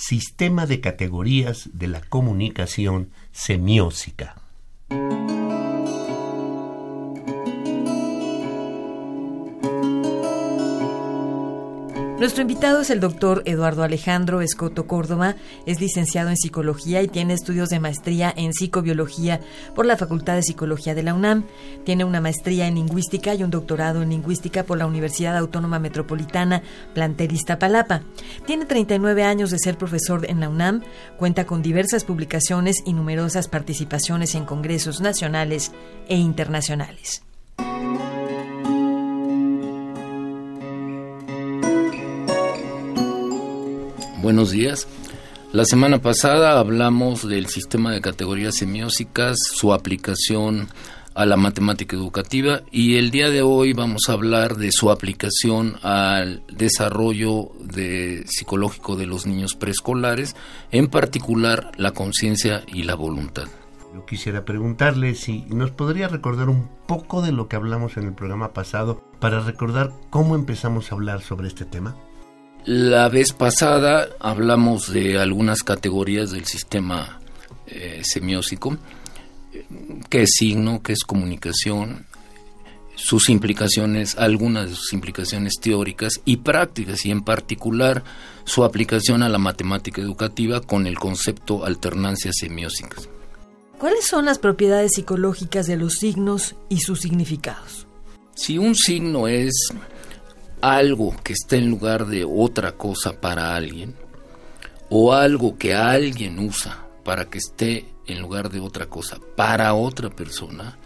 Sistema de categorías de la comunicación semiótica. Nuestro invitado es el doctor Eduardo Alejandro Escoto Córdoba, es licenciado en psicología y tiene estudios de maestría en psicobiología por la Facultad de Psicología de la UNAM. Tiene una maestría en lingüística y un doctorado en lingüística por la Universidad Autónoma Metropolitana Plantel Iztapalapa. Tiene 39 años de ser profesor en la UNAM, cuenta con diversas publicaciones y numerosas participaciones en congresos nacionales e internacionales. Buenos días. La semana pasada hablamos del sistema de categorías semióticas, su aplicación a la matemática educativa y el día de hoy vamos a hablar de su aplicación al desarrollo de, psicológico de los niños preescolares, en particular la conciencia y la voluntad. Yo quisiera preguntarle si nos podría recordar un poco de lo que hablamos en el programa pasado para recordar cómo empezamos a hablar sobre este tema. La vez pasada hablamos de algunas categorías del sistema eh, semiótico, qué es signo, qué es comunicación, sus implicaciones, algunas de sus implicaciones teóricas y prácticas, y en particular su aplicación a la matemática educativa con el concepto alternancias semióticas. ¿Cuáles son las propiedades psicológicas de los signos y sus significados? Si un signo es algo que está en lugar de otra cosa para alguien, o algo que alguien usa para que esté en lugar de otra cosa para otra persona,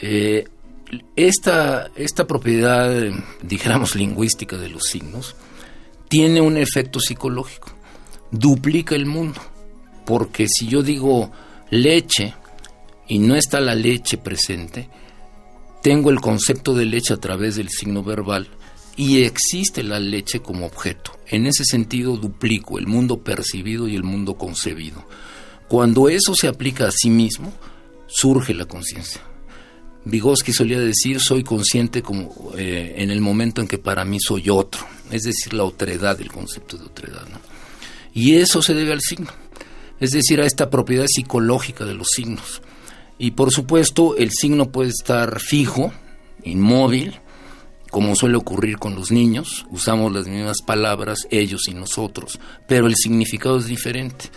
eh, esta, esta propiedad, dijéramos, lingüística de los signos, tiene un efecto psicológico, duplica el mundo, porque si yo digo leche y no está la leche presente, tengo el concepto de leche a través del signo verbal, y existe la leche como objeto. En ese sentido duplico el mundo percibido y el mundo concebido. Cuando eso se aplica a sí mismo, surge la conciencia. Vygotsky solía decir, soy consciente como eh, en el momento en que para mí soy otro, es decir, la otredad, el concepto de otredad. Y eso se debe al signo, es decir, a esta propiedad psicológica de los signos. Y por supuesto, el signo puede estar fijo, inmóvil, como suele ocurrir con los niños, usamos las mismas palabras, ellos y nosotros, pero el significado es diferente.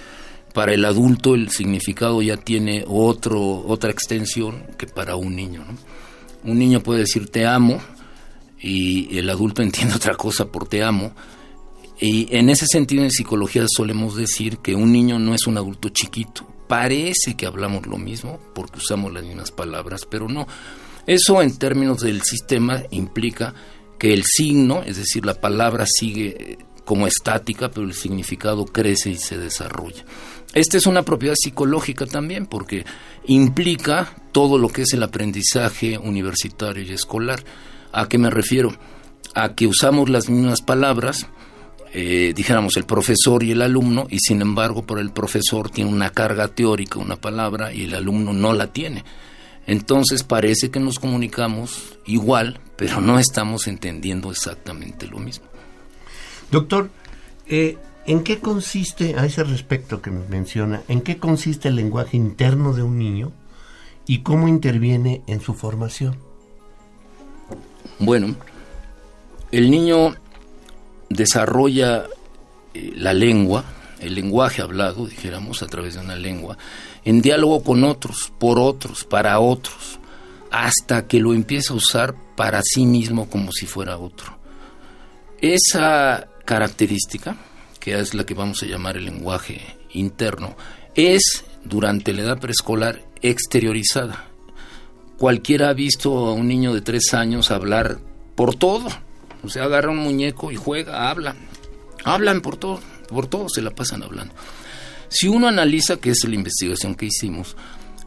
Para el adulto el significado ya tiene otro, otra extensión que para un niño. Un niño puede decir te amo y el adulto entiende otra cosa por te amo. Y en ese sentido en psicología solemos decir que un niño no es un adulto chiquito. Parece que hablamos lo mismo porque usamos las mismas palabras, pero no eso en términos del sistema implica que el signo, es decir, la palabra sigue eh, como estática, pero el significado crece y se desarrolla. Esta es una propiedad psicológica también porque implica todo lo que es el aprendizaje universitario y escolar. ¿A qué me refiero? A que usamos las mismas palabras, eh, dijéramos el profesor y el alumno, y sin embargo por el profesor tiene una carga teórica, una palabra, y el alumno no la tiene. Entonces parece que nos comunicamos igual, pero no estamos entendiendo exactamente lo mismo. Doctor, eh, ¿en qué consiste, a ese respecto que menciona, en qué consiste el lenguaje interno de un niño y cómo interviene en su formación? Bueno, el niño desarrolla eh, la lengua, el lenguaje hablado, dijéramos, a través de una lengua, en diálogo con otros, por otros, para otros, hasta que lo empieza a usar para sí mismo como si fuera otro. Esa característica, que es la que vamos a llamar el lenguaje interno, es durante la edad preescolar exteriorizada. Cualquiera ha visto a un niño de tres años hablar por todo. O sea, agarra un muñeco y juega, habla. Hablan por todo, por todo se la pasan hablando. Si uno analiza, que es la investigación que hicimos,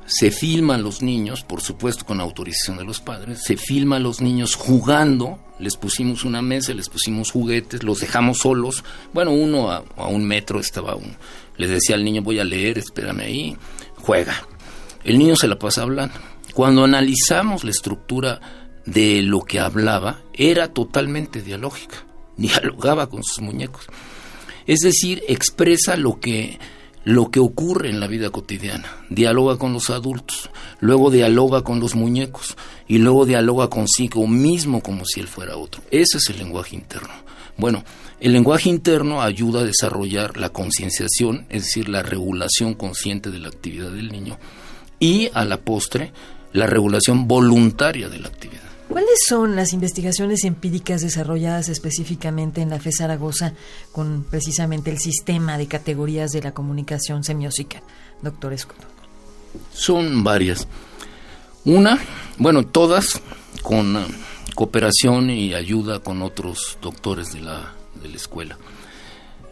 se filman los niños, por supuesto con autorización de los padres, se filma a los niños jugando, les pusimos una mesa, les pusimos juguetes, los dejamos solos, bueno, uno a, un metro estaba uno, les decía al niño voy a leer, espérame ahí, juega. El niño se la pasa hablando. Cuando analizamos la estructura de lo que hablaba, era totalmente dialógica, dialogaba con sus muñecos. Es decir, expresa lo que lo que ocurre en la vida cotidiana. Dialoga con los adultos, luego dialoga con los muñecos y luego dialoga consigo mismo como si él fuera otro. Ese es el lenguaje interno. Bueno, el lenguaje interno ayuda a desarrollar la concienciación, es decir, la regulación consciente de la actividad del niño y a la postre la regulación voluntaria de la actividad. ¿Cuáles son las investigaciones empíricas desarrolladas específicamente en la FE Zaragoza con precisamente el sistema de categorías de la comunicación semiótica, doctor Escoto? Son varias. Una, bueno, todas con eh, cooperación y ayuda con otros doctores de la, de la escuela.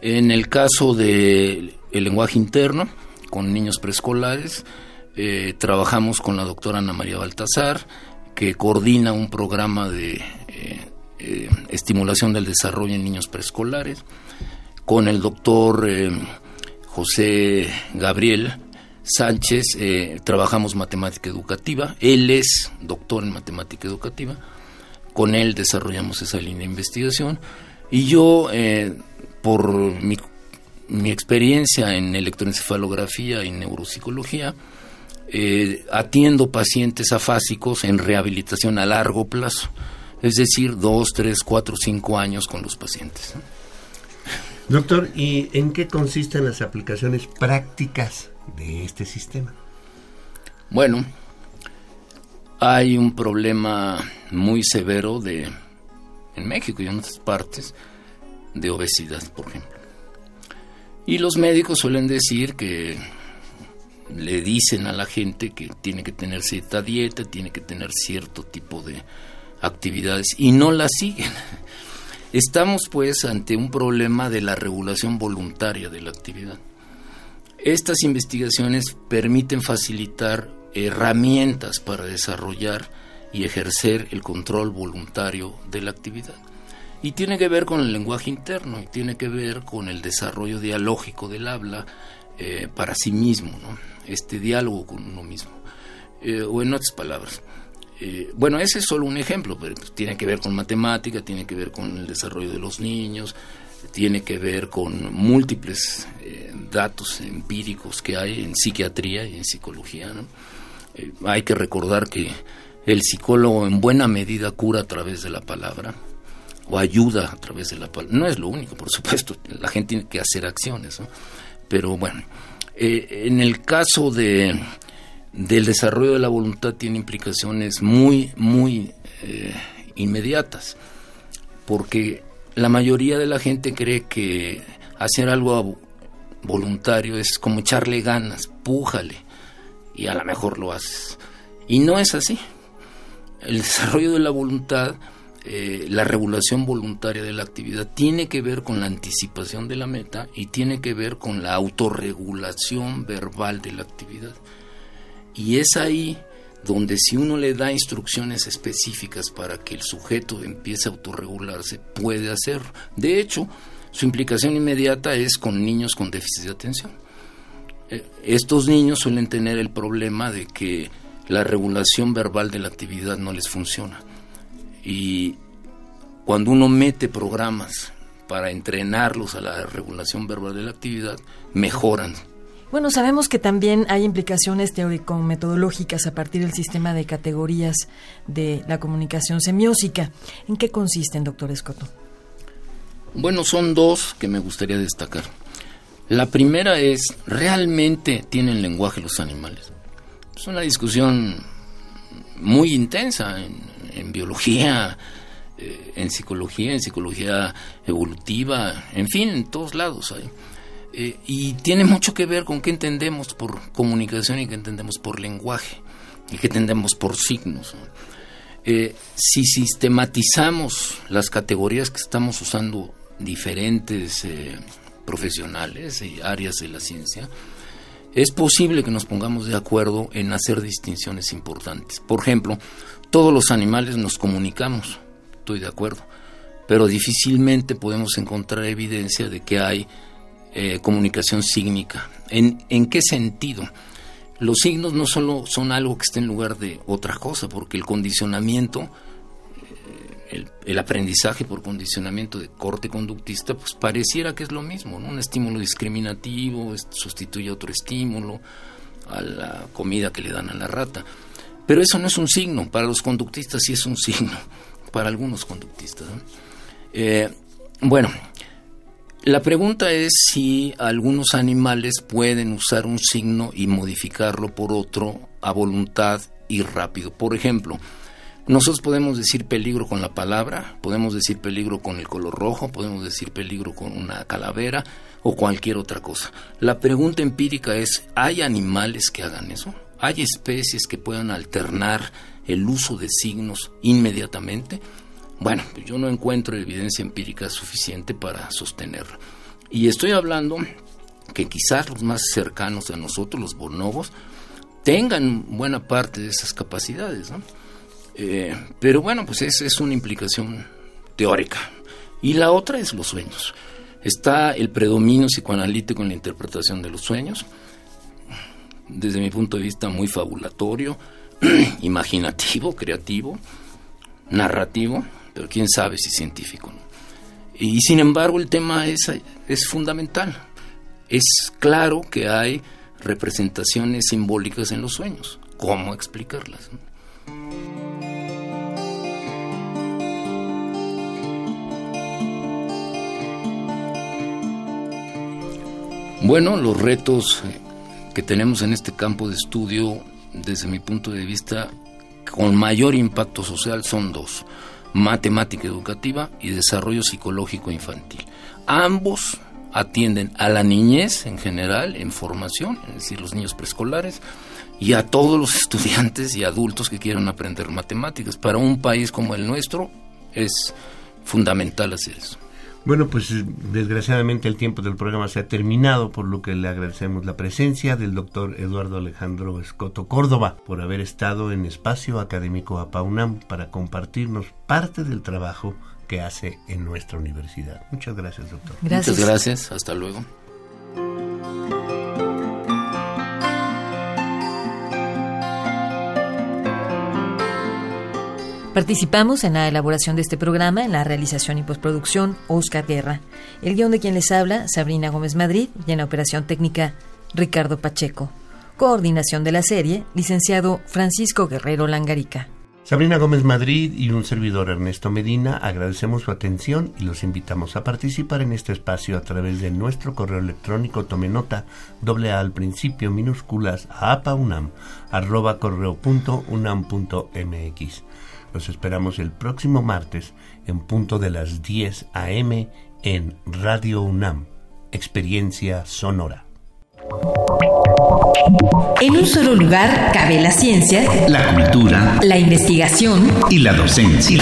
En el caso del lenguaje interno, con niños preescolares, eh, trabajamos con la doctora Ana María Baltasar, que coordina un programa de eh, eh, estimulación del desarrollo en niños preescolares, con el doctor eh, José Gabriel Sánchez, trabajamos matemática educativa, él es doctor en matemática educativa, con él desarrollamos esa línea de investigación. Y yo, por mi, mi experiencia en electroencefalografía y neuropsicología, eh, atiendo pacientes afásicos en rehabilitación a largo plazo, es decir, dos, tres, cuatro, cinco años con los pacientes. Doctor, ¿y en qué consisten las aplicaciones prácticas de este sistema? Bueno, hay un problema muy severo de en México y en otras partes de obesidad, por ejemplo. Y los médicos suelen decir que le dicen a la gente que tiene que tener cierta dieta, tiene que tener cierto tipo de actividades y no la siguen. Estamos pues ante un problema de la regulación voluntaria de la actividad. Estas investigaciones permiten facilitar herramientas para desarrollar y ejercer el control voluntario de la actividad. Y tiene que ver con el lenguaje interno y tiene que ver con el desarrollo dialógico del habla eh, para sí mismo. ¿no? Este diálogo con uno mismo. Eh, o en otras palabras. Eh, bueno, ese es solo un ejemplo, pero pues, tiene que ver con matemática, tiene que ver con el desarrollo de los niños, tiene que ver con múltiples eh, datos empíricos que hay en psiquiatría y en psicología. hay que recordar que el psicólogo en buena medida cura a través de la palabra o ayuda a través de la palabra. No es lo único, por supuesto, la gente tiene que hacer acciones, pero bueno, eh, en el caso de, del desarrollo de la voluntad tiene implicaciones muy, muy eh, inmediatas, porque la mayoría de la gente cree que hacer algo voluntario es como echarle ganas, pújale, y a lo mejor lo haces. Y no es así. El desarrollo de la voluntad eh, la regulación voluntaria de la actividad tiene que ver con la anticipación de la meta y tiene que ver con la autorregulación verbal de la actividad. Y es ahí donde si uno le da instrucciones específicas para que el sujeto empiece a autorregularse, puede hacerlo. De hecho, su implicación inmediata es con niños con déficit de atención. Eh, estos niños suelen tener el problema de que la regulación verbal de la actividad no les funciona y cuando uno mete programas para entrenarlos a la regulación verbal de la actividad, mejoran. Bueno, sabemos que también hay implicaciones teórico-metodológicas a partir del sistema de categorías de la comunicación semiósica. ¿En qué consisten, doctor Escoto? Bueno, son dos que me gustaría destacar. La primera es, ¿realmente tienen lenguaje los animales? Es una discusión muy intensa en, en biología, eh, en psicología, en psicología evolutiva, en fin, en todos lados hay. Eh, y tiene mucho que ver con qué entendemos por comunicación y qué entendemos por lenguaje y qué entendemos por signos. Eh, si sistematizamos las categorías que estamos usando diferentes profesionales y áreas de la ciencia, es posible que nos pongamos de acuerdo en hacer distinciones importantes. Por ejemplo, todos los animales nos comunicamos, estoy de acuerdo, pero difícilmente podemos encontrar evidencia de que hay eh, comunicación sígnica. ¿En, ¿En qué sentido? Los signos no solo son algo que está en lugar de otra cosa, porque el condicionamiento el, aprendizaje por condicionamiento de corte conductista, pues pareciera que es lo mismo, ¿no? Un estímulo discriminativo sustituye otro estímulo a la comida que le dan a la rata. Pero eso no es un signo, para los conductistas sí es un signo, para algunos conductistas. Eh, bueno, la pregunta es si algunos animales pueden usar un signo y modificarlo por otro a voluntad y rápido. Por ejemplo, nosotros podemos decir peligro con la palabra, podemos decir peligro con el color rojo, podemos decir peligro con una calavera o cualquier otra cosa. La pregunta empírica es, ¿hay animales que hagan eso? ¿Hay especies que puedan alternar el uso de signos inmediatamente? Bueno, yo no encuentro evidencia empírica suficiente para sostenerlo. Y estoy hablando que quizás los más cercanos a nosotros, los bonobos, tengan buena parte de esas capacidades, ¿no? Eh, pero bueno, pues es, es una implicación teórica. Y la otra es los sueños. Está el predominio psicoanalítico en la interpretación de los sueños, desde mi punto de vista muy fabulatorio, imaginativo, creativo, narrativo, pero quién sabe si científico. Y sin embargo el tema es, es fundamental. Es claro que hay representaciones simbólicas en los sueños. ¿Cómo explicarlas? Bueno, los retos que tenemos en este campo de estudio, desde mi punto de vista, con mayor impacto social son dos, matemática educativa y desarrollo psicológico infantil. Ambos atienden a la niñez en general, en formación, es decir, los niños preescolares, y a todos los estudiantes y adultos que quieran aprender matemáticas. Para un país como el nuestro es fundamental hacer eso. Bueno, pues desgraciadamente el tiempo del programa se ha terminado, por lo que le agradecemos la presencia del doctor Eduardo Alejandro Escoto Córdoba por haber estado en Espacio Académico APAUNAM para compartirnos parte del trabajo que hace en nuestra universidad. Muchas gracias, doctor. Muchas gracias, hasta luego. Participamos en la elaboración de este programa, en la realización y postproducción, Oscar Guerra. El guion de quien les habla, Sabrina Gómez Madrid, y en la operación técnica, Ricardo Pacheco. Coordinación de la serie, licenciado Francisco Guerrero Langarica. Sabrina Gómez Madrid y un servidor Ernesto Medina agradecemos su atención y los invitamos a participar en este espacio a través de nuestro correo electrónico tome nota doble a al principio minúsculas a apaunam arroba correo punto unam punto mx. Los esperamos el próximo martes en punto de las 10 a.m. en Radio UNAM, Experiencia Sonora. En un solo lugar cabe la ciencia, la cultura, la investigación y la docencia.